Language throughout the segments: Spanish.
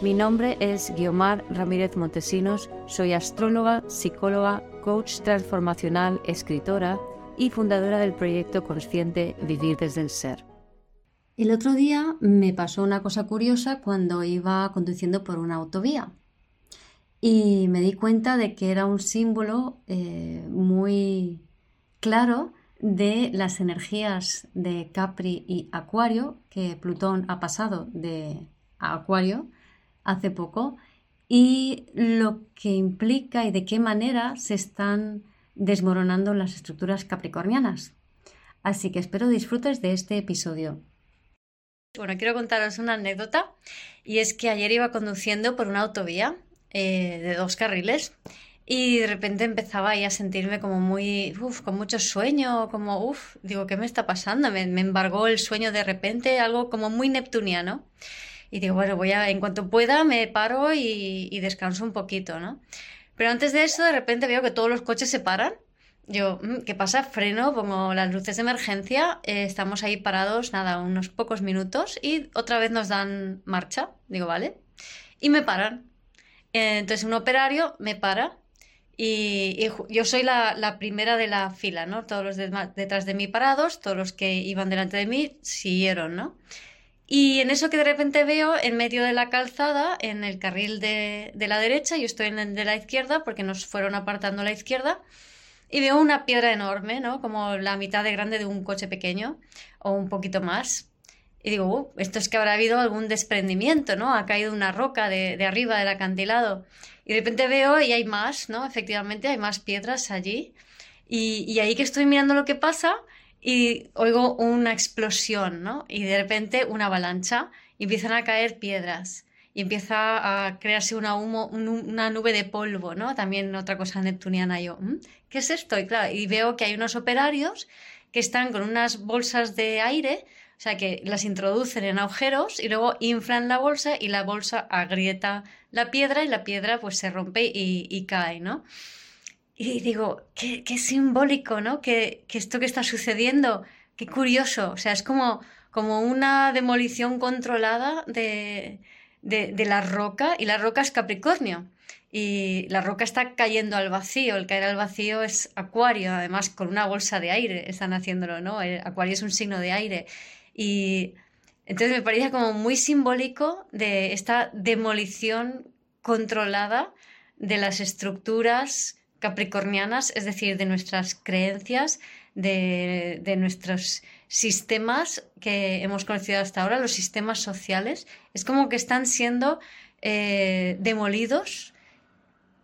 Mi nombre es Guiomar Ramírez Montesinos, soy astróloga, psicóloga, coach transformacional, escritora y fundadora del proyecto consciente Vivir desde el Ser. El otro día me pasó una cosa curiosa cuando iba conduciendo por una autovía y me di cuenta de que era un símbolo eh, muy claro de las energías de Capri y Acuario, que Plutón ha pasado de Acuario hace poco y lo que implica y de qué manera se están desmoronando las estructuras capricornianas. Así que espero disfrutes de este episodio. Bueno, quiero contaros una anécdota y es que ayer iba conduciendo por una autovía eh, de dos carriles y de repente empezaba a sentirme como muy, uff, con mucho sueño, como, uff, digo, ¿qué me está pasando? Me, me embargó el sueño de repente, algo como muy neptuniano. Y digo, bueno, voy a, en cuanto pueda, me paro y, descanso un poquito, ¿no? Pero antes de eso, de repente veo que todos los coches se paran. Yo, mm, ¿qué pasa? Freno, pongo las luces de emergencia, eh, estamos ahí parados, nada, unos pocos minutos y otra vez nos dan marcha. Digo, vale. Y me paran. Eh, entonces un operario me para y, yo soy la, la, primera de la fila, ¿no? Todos los detrás de mí parados, todos los que iban delante de mí siguieron, ¿no? Y en eso que de repente veo en medio de la calzada, en el carril de, la derecha, yo estoy en el de la izquierda porque nos fueron apartando la izquierda, y veo una piedra enorme, ¿no? Como la mitad de grande de un coche pequeño o un poquito más. Y digo, uh, esto es que habrá habido algún desprendimiento, ¿no? Ha caído una roca de, arriba del acantilado. Y de repente veo y hay más, ¿no? Efectivamente, hay más piedras allí. Y ahí que estoy mirando lo que pasa, y oigo una explosión, ¿no? Y de repente una avalancha y empiezan a caer piedras y empieza a crearse una, humo, una nube de polvo, ¿no? También otra cosa neptuniana yo, ¿Mm? ¿qué es esto? Y claro, y veo que hay unos operarios que están con unas bolsas de aire, o sea, que las introducen en agujeros y luego inflan la bolsa y la bolsa agrieta la piedra y la piedra pues se rompe y, y cae, ¿no? Y digo, qué, qué simbólico, ¿no? Que, que, esto que está sucediendo, qué curioso. O sea, es como, como una demolición controlada de, de, de, la roca y la roca es Capricornio. Y la roca está cayendo al vacío. El caer al vacío es Acuario, además con una bolsa de aire están haciéndolo, ¿no? El acuario es un signo de aire. Y entonces me parecía como muy simbólico de esta demolición controlada de las estructuras capricornianas, es decir, de nuestras creencias, de, nuestros sistemas que hemos conocido hasta ahora, los sistemas sociales, es como que están siendo eh, demolidos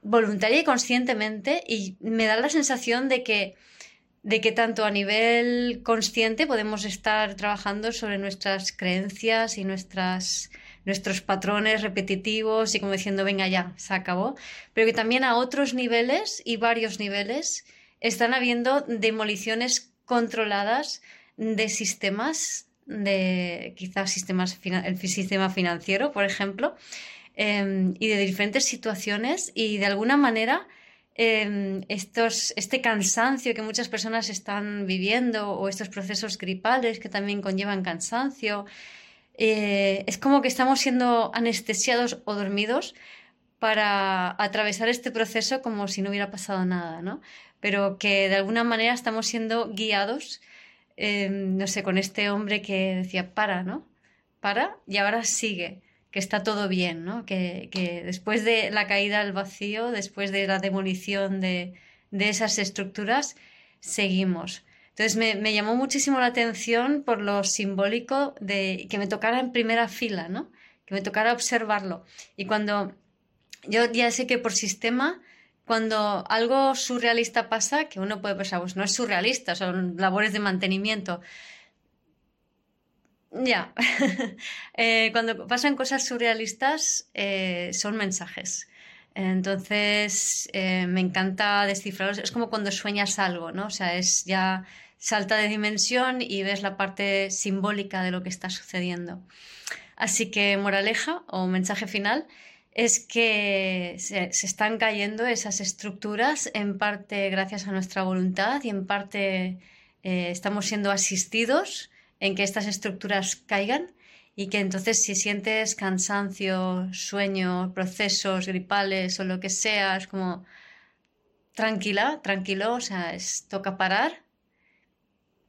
voluntaria y conscientemente y me da la sensación de que de que tanto a nivel consciente podemos estar trabajando sobre nuestras creencias y nuestras nuestros patrones repetitivos y como diciendo, venga ya, se acabó, pero que también a otros niveles y varios niveles están habiendo demoliciones controladas de sistemas, de quizás sistemas, el sistema financiero, por ejemplo, em, y de diferentes situaciones y de alguna manera em, estos, este cansancio que muchas personas están viviendo o estos procesos gripales que también conllevan cansancio, eh, es como que estamos siendo anestesiados o dormidos para atravesar este proceso como si no hubiera pasado nada, ¿no? Pero que de alguna manera estamos siendo guiados, eh, no sé, con este hombre que decía, para, ¿no? Para y ahora sigue, que está todo bien, ¿no? Que, después de la caída al vacío, después de la demolición de, de esas estructuras, seguimos. Entonces me, llamó muchísimo la atención por lo simbólico de que me tocara en primera fila, ¿no? Que me tocara observarlo. Y cuando yo ya sé que por sistema, cuando algo surrealista pasa, que uno puede pensar, pues no es surrealista, son labores de mantenimiento. Ya, eh, cuando pasan cosas surrealistas eh, son mensajes. Entonces, eh, me encanta descifrarlos. Es como cuando sueñas algo, ¿no? O sea, es ya salta de dimensión y ves la parte simbólica de lo que está sucediendo. Así que, moraleja o mensaje final es que se, están cayendo esas estructuras en parte gracias a nuestra voluntad y en parte eh, estamos siendo asistidos en que estas estructuras caigan y que entonces si sientes cansancio, sueño, procesos gripales o lo que sea, es como tranquila, tranquilo, o sea, es, toca parar,